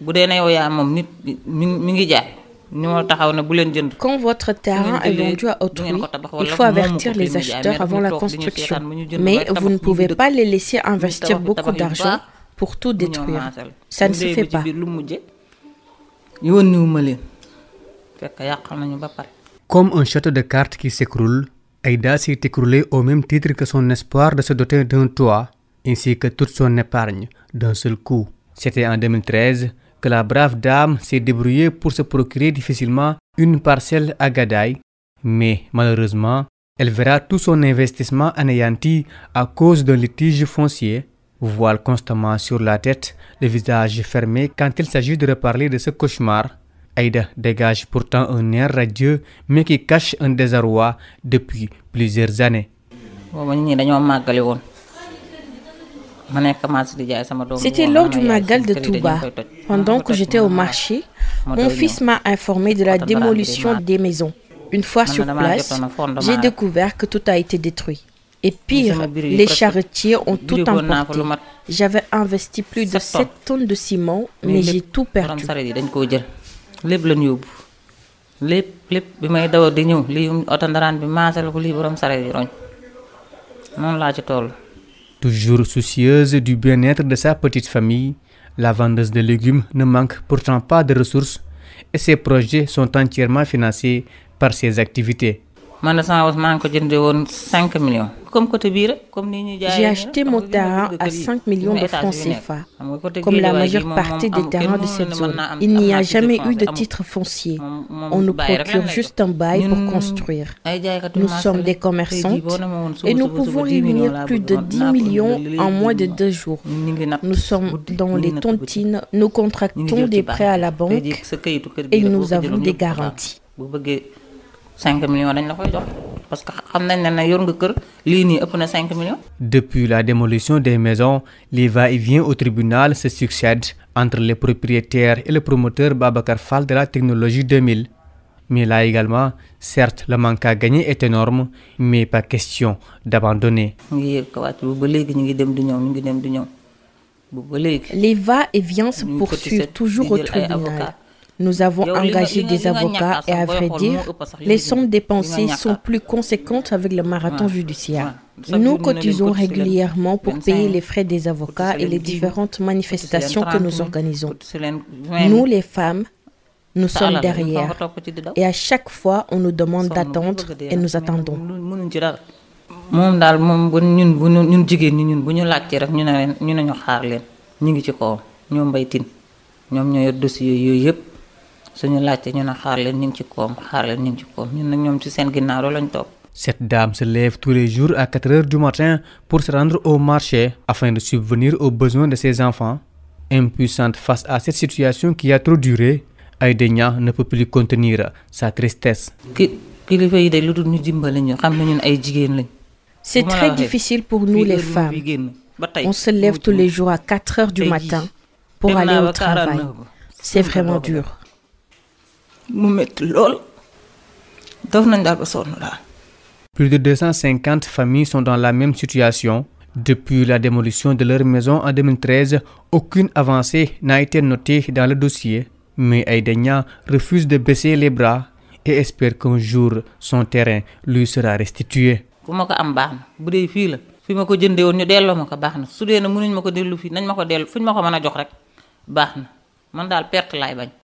bu dee ne yow yaa moom nit mi mi ngi jaay ñoo taxaw ne bu leen jënd Quand votre terrain est vendu à autrui, il faut avertir les acheteurs avant la construction. Mais vous ne pouvez pas les laisser investir beaucoup d'argent pour tout détruire. Ça ne se fait pas. Comme un château de cartes qui s'écroule, Aïda s'est écroulée au même titre que son espoir de se doter d'un toit, ainsi que toute son épargne, d'un seul coup. C'était en 2013 que la brave dame s'est débrouillée pour se procurer difficilement une parcelle à Gadaï, mais malheureusement, elle verra tout son investissement anéanti à cause d'un litige foncier, voile constamment sur la tête, le visage fermé quand il s'agit de reparler de ce cauchemar. Aïda dégage pourtant un air radieux, mais qui cache un désarroi depuis plusieurs années. C'était lors du Magal de Touba. Pendant que j'étais au marché, mon fils m'a informé de la démolition des maisons. Une fois sur place, j'ai découvert que tout a été détruit. Et pire, les charretiers ont tout emporté. J'avais investi plus de 7 tonnes de ciment, mais j'ai tout perdu. Toujours soucieuse du bien-être de sa petite famille, la vendeuse de légumes ne manque pourtant pas de ressources et ses projets sont entièrement financés par ses activités. Man de sama bos maa ngi ko jënde woon 5 millions comme côté bii rek comme nii ñuy jaayee J'ai acheté mon terrain à ma bëgg 5 kër yi, millions de francs. CFA. Comme la majeure partie des terrains de cette zone, il n'y a jamais eu de titre foncier. On nous procure juste un bail pour construire. Nous sommes des commerçantes et nous pouvons 10 millions réunir plus de woon, 10 naa ko millions en moins de deux jours. Nous sommes dans les tontines, nous contractons des prêts à la banque. Et nous avons des garanties. Bu bëggee 5 millions dañ la koy jox parce que xam nañ ne yor nga kër lii nii ëpp na 5 millions. Depuis la démolition des maisons, les va-et-vient au tribunal se succèdent entre les propriétaires et le promoteur Babacar Fall de la technologie 2000. Mais là également, certes, le manque à gagner est énorme, mais pas question d'abandonner. Les va-et-vient se poursuivent toujours au tribunal. Nous avons engagé des avocats et à vrai dire, les sommes dépensées sont plus conséquentes avec le marathon judiciaire. Nous cotisons régulièrement pour 25, payer les frais des avocats et les leen 10, différentes manifestations que 30 nous 000, organisons. cotiser leen 20 000. Nous, les femmes, nous sommes derrière. Et à chaque fois, on nous demande d'attendre et nous attendons. ñoom ñoo yor dossier yooyu yëpp suñu laajtee ñu ne xaar leen ñu ngi ci kawam xaar leen ñu ngi ci kawam ñun nag ñoom ci seen ginnaaw loolu lañ topp. Cette dame se lève tous les jours à 4 heures du matin pour se rendre au marché afin de subvenir aux besoins de ses enfants. Impuissante face à cette situation qui a trop duré, Aïda Niang ne peut plus contenir sa tristesse. ki kilifa yi de lu dul ñu dimbali ñu xam ne ñun ay jigéen lañ. C'est très difficile pour nous les femmes. On se lève tous les jours à 4 heures du matin pour aller au travail. 49 ba. C'est vraiment dur. Mu métti lool def nañ daal ba sonn daal. Plus de 250 familles sont dans la même situation. Depuis la démolition de leur maison en 2013, aucune avancée n'a été notée dans le dossier. Mais Aïda Niang refuse de baisser les bras et espère qu'un jour son terrain lui sera restitué. ku ma ko am baax na bu dee fii la fi ma ko jëndee woon ñu delloo ma ko baax na su dee ne mënuñ ma ko dellu fii nañ ma ko dellu fuñ ma ko mën a jox rek baax na man daal perte laay bañ.